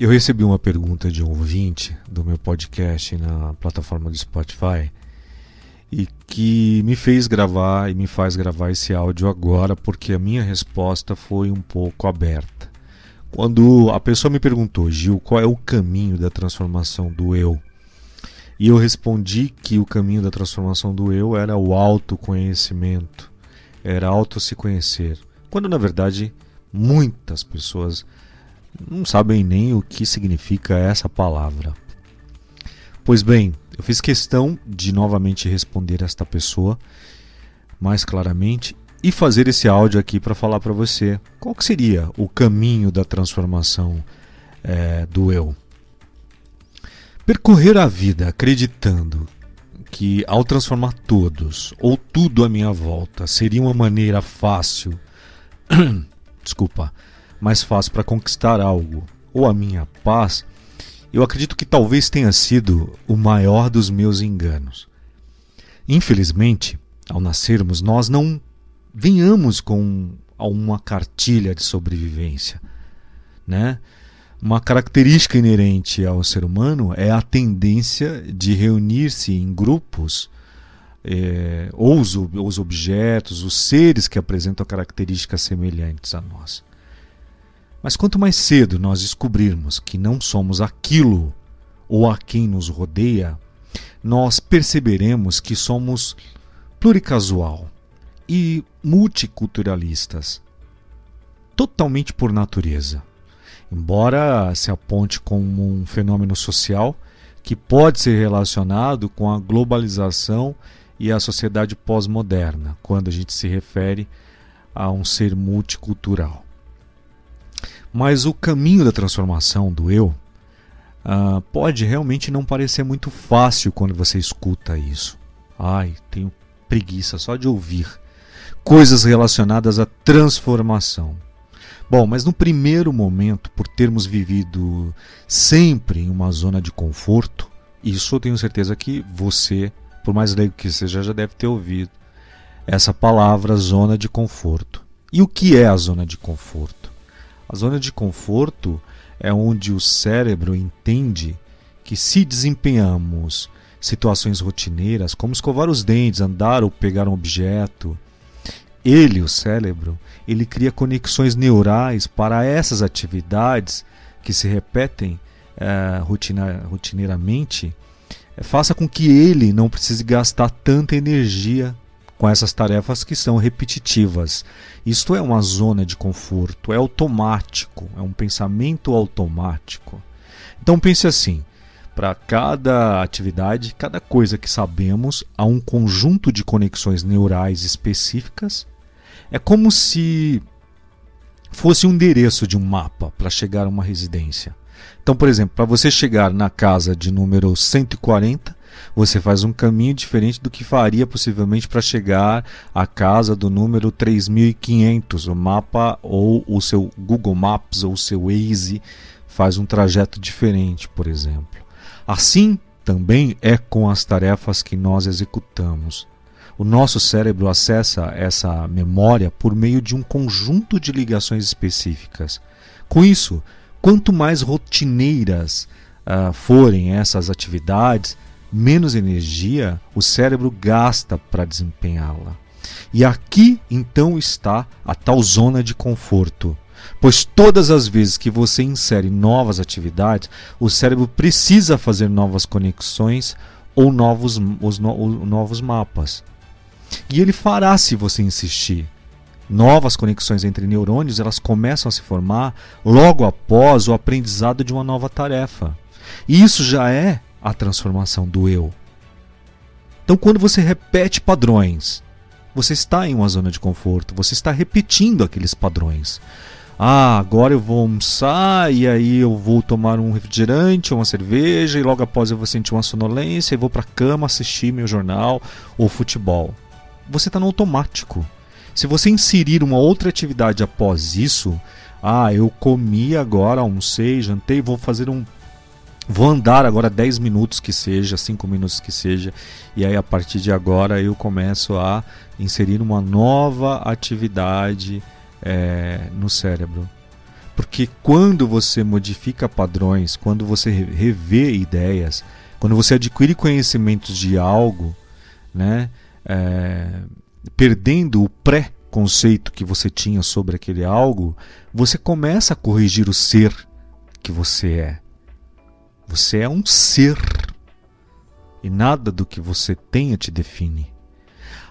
Eu recebi uma pergunta de um ouvinte do meu podcast na plataforma do Spotify e que me fez gravar e me faz gravar esse áudio agora porque a minha resposta foi um pouco aberta. Quando a pessoa me perguntou, Gil, qual é o caminho da transformação do eu? E eu respondi que o caminho da transformação do eu era o autoconhecimento, era auto se conhecer. Quando na verdade muitas pessoas não sabem nem o que significa essa palavra. Pois bem, eu fiz questão de novamente responder esta pessoa mais claramente e fazer esse áudio aqui para falar para você qual que seria o caminho da transformação é, do eu. Percorrer a vida acreditando que ao transformar todos ou tudo à minha volta seria uma maneira fácil, desculpa, mais fácil para conquistar algo, ou a minha paz, eu acredito que talvez tenha sido o maior dos meus enganos. Infelizmente, ao nascermos, nós não venhamos com uma cartilha de sobrevivência, né? Uma característica inerente ao ser humano é a tendência de reunir-se em grupos, é, ou os, os objetos, os seres que apresentam características semelhantes a nós. Mas quanto mais cedo nós descobrirmos que não somos aquilo ou a quem nos rodeia, nós perceberemos que somos pluricasual e multiculturalistas, totalmente por natureza. Embora se aponte como um fenômeno social que pode ser relacionado com a globalização e a sociedade pós-moderna, quando a gente se refere a um ser multicultural. Mas o caminho da transformação do eu uh, pode realmente não parecer muito fácil quando você escuta isso. Ai, tenho preguiça só de ouvir coisas relacionadas à transformação. Bom, mas no primeiro momento, por termos vivido sempre em uma zona de conforto, isso eu tenho certeza que você, por mais leigo que seja, já deve ter ouvido essa palavra zona de conforto. E o que é a zona de conforto? A zona de conforto é onde o cérebro entende que se desempenhamos situações rotineiras, como escovar os dentes, andar ou pegar um objeto, ele, o cérebro, ele cria conexões neurais para essas atividades que se repetem é, rotina, rotineiramente, é, faça com que ele não precise gastar tanta energia com essas tarefas que são repetitivas. Isto é uma zona de conforto, é automático, é um pensamento automático. Então pense assim: para cada atividade, cada coisa que sabemos, há um conjunto de conexões neurais específicas. É como se fosse um endereço de um mapa para chegar a uma residência. Então, por exemplo, para você chegar na casa de número 140, você faz um caminho diferente do que faria possivelmente para chegar à casa do número 3500. O mapa ou o seu Google Maps ou o seu Waze faz um trajeto diferente, por exemplo. Assim também é com as tarefas que nós executamos. O nosso cérebro acessa essa memória por meio de um conjunto de ligações específicas. Com isso, quanto mais rotineiras uh, forem essas atividades, menos energia o cérebro gasta para desempenhá-la. E aqui então está a tal zona de conforto. Pois todas as vezes que você insere novas atividades, o cérebro precisa fazer novas conexões ou novos, os no, novos mapas. E ele fará se você insistir. Novas conexões entre neurônios elas começam a se formar logo após o aprendizado de uma nova tarefa. E isso já é a transformação do eu. Então, quando você repete padrões, você está em uma zona de conforto, você está repetindo aqueles padrões. Ah, agora eu vou almoçar e aí eu vou tomar um refrigerante uma cerveja e logo após eu vou sentir uma sonolência e vou para a cama assistir meu jornal ou futebol. Você está no automático. Se você inserir uma outra atividade após isso, ah, eu comi agora, almocei, jantei, vou fazer um Vou andar agora 10 minutos que seja, 5 minutos que seja, e aí a partir de agora eu começo a inserir uma nova atividade é, no cérebro. Porque quando você modifica padrões, quando você revê ideias, quando você adquire conhecimentos de algo, né, é, perdendo o pré-conceito que você tinha sobre aquele algo, você começa a corrigir o ser que você é. Você é um ser e nada do que você tenha te define.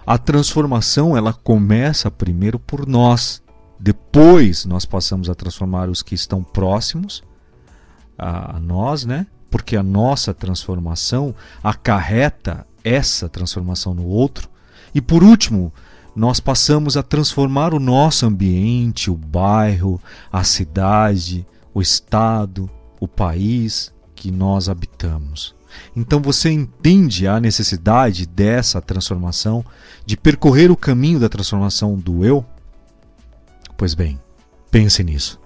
A transformação ela começa primeiro por nós, depois nós passamos a transformar os que estão próximos a nós, né? Porque a nossa transformação acarreta essa transformação no outro. E por último, nós passamos a transformar o nosso ambiente, o bairro, a cidade, o estado, o país que nós habitamos. Então você entende a necessidade dessa transformação, de percorrer o caminho da transformação do eu? Pois bem, pense nisso.